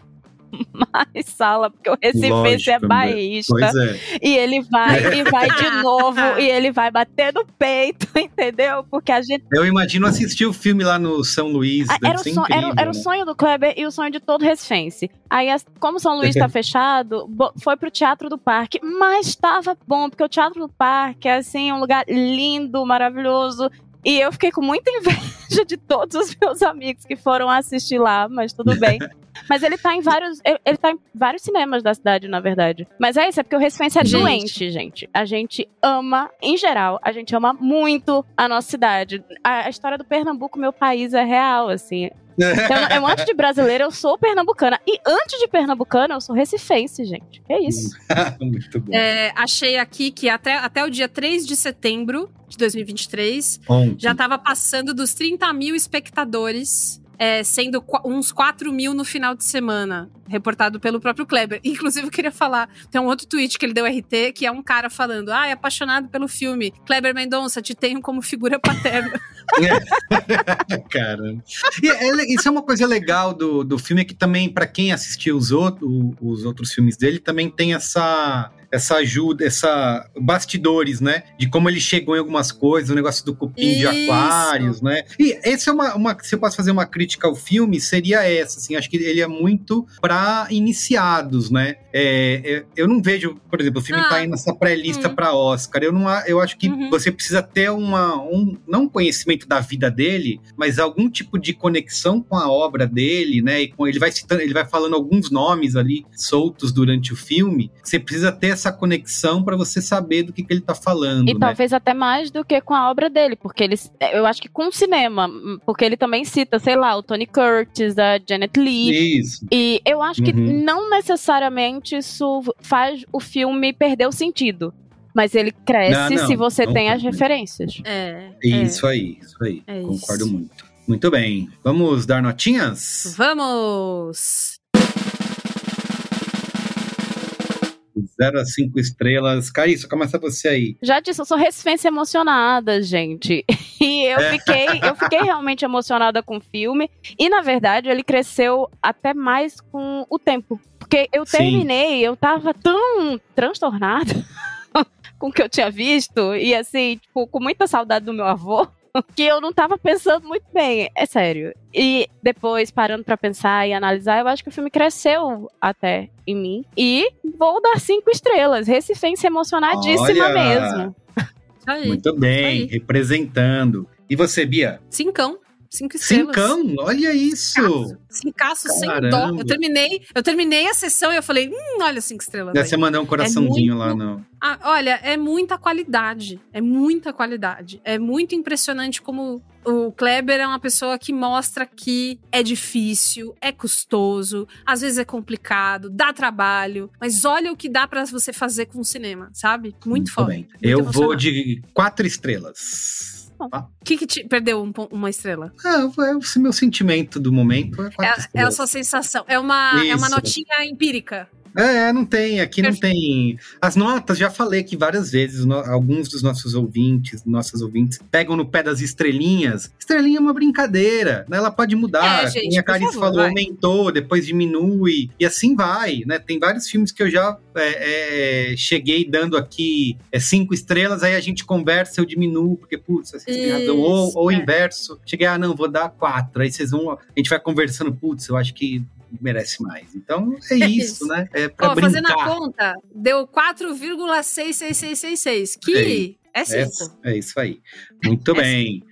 mais sala, porque o Recifense é né? bairrista. Pois é. E ele vai, e vai de novo, e ele vai bater no peito, entendeu? Porque a gente. Eu imagino assistir o filme lá no São Luís. Ah, Era o, son- era, incrível, era o né? sonho do Kleber e o sonho de todo Recifense. Aí, como São Luís tá fechado, foi pro Teatro do Parque. Mas tava bom, porque o Teatro do Parque é, assim, um lugar lindo, maravilhoso. E eu fiquei com muita inveja de todos os meus amigos que foram assistir lá, mas tudo bem. Mas ele tá em vários. Ele, tá em vários cinemas da cidade, na verdade. Mas é isso, é porque o Recifense é Gente. doente, gente. A gente ama, em geral, a gente ama muito a nossa cidade. A, a história do Pernambuco, meu país, é real, assim. Então, eu, antes de brasileira, eu sou pernambucana. E antes de pernambucana, eu sou recifense, gente. É isso. Muito bom. É, achei aqui que até, até o dia 3 de setembro de 2023 Ontem. já tava passando dos 30 mil espectadores. É, sendo uns 4 mil no final de semana, reportado pelo próprio Kleber. Inclusive, eu queria falar, tem um outro tweet que ele deu RT, que é um cara falando, ah, é apaixonado pelo filme, Kleber Mendonça, te tenho como figura paterna. Caramba. E é isso é uma coisa legal do, do filme, é que também, pra quem assistiu os, outro, os outros filmes dele, também tem essa essa ajuda, essa bastidores, né? De como ele chegou em algumas coisas, o negócio do cupim de Isso. aquários, né? E esse é uma, uma se eu posso fazer uma crítica ao filme, seria essa, assim, acho que ele é muito pra iniciados, né? É, é, eu não vejo, por exemplo, o filme Ah. tá indo nessa pré-lista Hum. pra Oscar. Eu não, eu acho que Uhum. você precisa ter uma, um, não um conhecimento da vida dele, mas algum tipo de conexão com a obra dele, né? E com, ele vai citando, ele vai falando alguns nomes ali soltos durante o filme. Você precisa ter essa conexão para você saber do que, que ele tá falando, E né? talvez até mais do que com a obra dele, porque ele, eu acho que com o cinema, porque ele também cita, sei lá, o Tony Curtis, a Janet Leigh. Isso. E eu acho que Uhum. não necessariamente isso faz o filme perder o sentido. Mas ele cresce Não, não, se você não tem as referências. É. Isso aí, isso aí. É isso. Concordo muito. Muito bem. Vamos dar notinhas? Vamos! Zero a cinco estrelas. Caíssa, começa você aí. Já disse, eu sou recifense emocionada, gente. E eu É. fiquei, eu fiquei realmente emocionada com o filme. E, na verdade, ele cresceu até mais com o tempo. Porque eu Sim. terminei, eu tava tão transtornada com o que eu tinha visto. E, assim, tipo, com muita saudade do meu avô. Que eu não tava pensando muito bem, é sério. E depois, parando pra pensar e analisar, eu acho que o filme cresceu até em mim. E vou dar cinco estrelas. Recifense emocionadíssima Olha! mesmo. Muito bem, representando. E você, Bia? Cincão. Cinco estrelas. Cincão? Olha isso! Cincaço sem dó. Eu terminei, eu terminei a sessão e eu falei, hum, olha cinco estrelas. Deve aí. você mandar um É coraçãozinho muito- lá no. Ah, olha, é muita qualidade. É muita qualidade. É muito impressionante como o Kleber é uma pessoa que mostra que é difícil, é custoso, às vezes é complicado, dá trabalho, mas olha o que dá pra você fazer com o cinema, sabe? Muito, foda. bem. Muito Eu vou de quatro estrelas. Tá? O que, que te perdeu um uma estrela? Ah, é o meu sentimento do momento. É É, é a sua sensação. É uma, é uma notinha empírica. É, não tem, aqui não tem. As notas, já falei aqui várias vezes, no- alguns dos nossos ouvintes, nossas ouvintes, pegam no pé das estrelinhas. Estrelinha é uma brincadeira, né? Ela pode mudar. É, gente, Como a por Clarice falou, vai. aumentou, depois diminui, e assim vai, né? Tem vários filmes que eu já é, é, cheguei dando aqui é, cinco estrelas, aí a gente conversa, eu diminuo, porque, putz, vocês têm razão. Ou, ou o é. inverso, cheguei, ah, não, vou dar quatro. Aí vocês vão, a gente vai conversando, putz, eu acho que merece mais. Então é É isso, isso. né? É pra Ó, fazendo a brincar. conta, deu 4,66666, que é 5. É, é isso aí. Muito bem.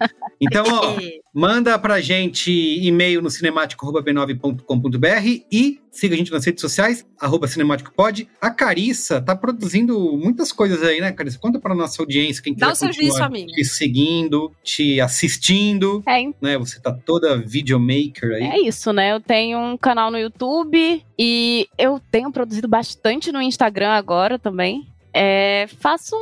Então, ó, manda pra gente e-mail no cinemático.b9.com.br e siga a gente nas redes sociais, arroba cinemáticopod. A Carissa tá produzindo muitas coisas aí, né, Carissa? Conta pra nossa audiência, quem Dá quiser o serviço, amiga. te seguindo, te assistindo, né? Você tá toda videomaker aí. É isso, né? Eu tenho um canal no YouTube e eu tenho produzido bastante no Instagram agora também. É, faço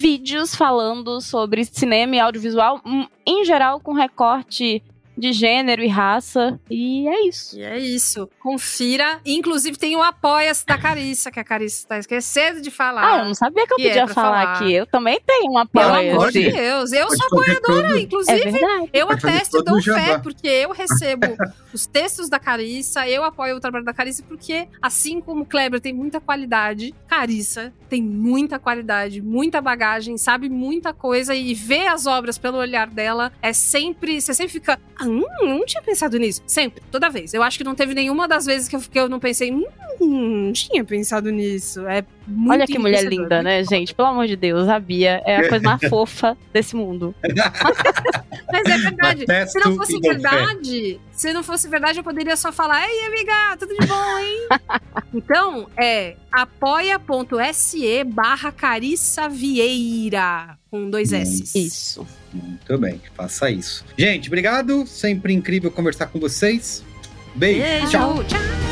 vídeos falando sobre cinema e audiovisual, hum, em geral com recorte de gênero e raça. E é isso. E é isso. Confira. Inclusive tem o Apoia-se da Carissa, que a Carissa tá esquecendo de falar. Ah, eu não sabia que eu Que é podia pra falar, falar. aqui. Eu também tenho um Pelo apoio. amor de Deus, eu Pode sou apoiadora, todo- inclusive. É eu Pode atesto e dou fé, porque eu recebo os textos da Carissa, eu apoio o trabalho da Carissa, porque assim como o Kleber tem muita qualidade, Carissa tem muita qualidade, muita bagagem, sabe muita coisa e ver as obras pelo olhar dela é sempre. Você sempre fica. Ah, hum, não tinha pensado nisso. Sempre, toda vez. Eu acho que não teve nenhuma das vezes que eu, que eu não pensei. Hum, não tinha pensado nisso. É muito Olha que mulher linda, né, gente? Pelo amor de Deus, a Bia é a coisa mais fofa desse mundo. Mas é verdade. Se não fosse verdade, se não fosse verdade, eu poderia só falar: Ei, amiga, tudo de bom, hein? então, é apoia.se barra Carissa Vieira. Com dois S. Isso. Muito bem, faça isso. Gente, obrigado. Sempre incrível conversar com vocês. Beijo. Beijo. Tchau. Tchau.